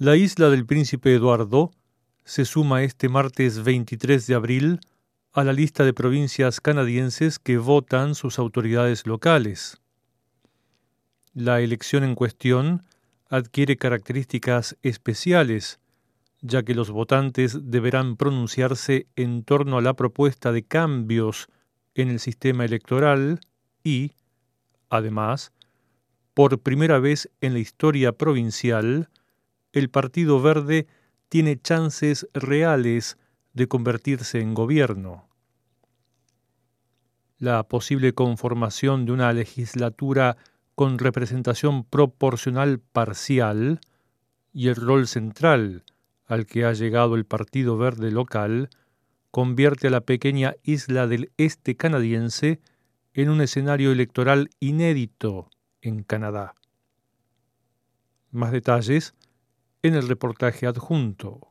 La isla del Príncipe Eduardo se suma este martes 23 de abril a la lista de provincias canadienses que votan sus autoridades locales. La elección en cuestión adquiere características especiales, ya que los votantes deberán pronunciarse en torno a la propuesta de cambios en el sistema electoral y, además, por primera vez en la historia provincial, el Partido Verde tiene chances reales de convertirse en gobierno. La posible conformación de una legislatura con representación proporcional parcial y el rol central al que ha llegado el Partido Verde local convierte a la pequeña isla del este canadiense en un escenario electoral inédito en Canadá. Más detalles en el reportaje adjunto.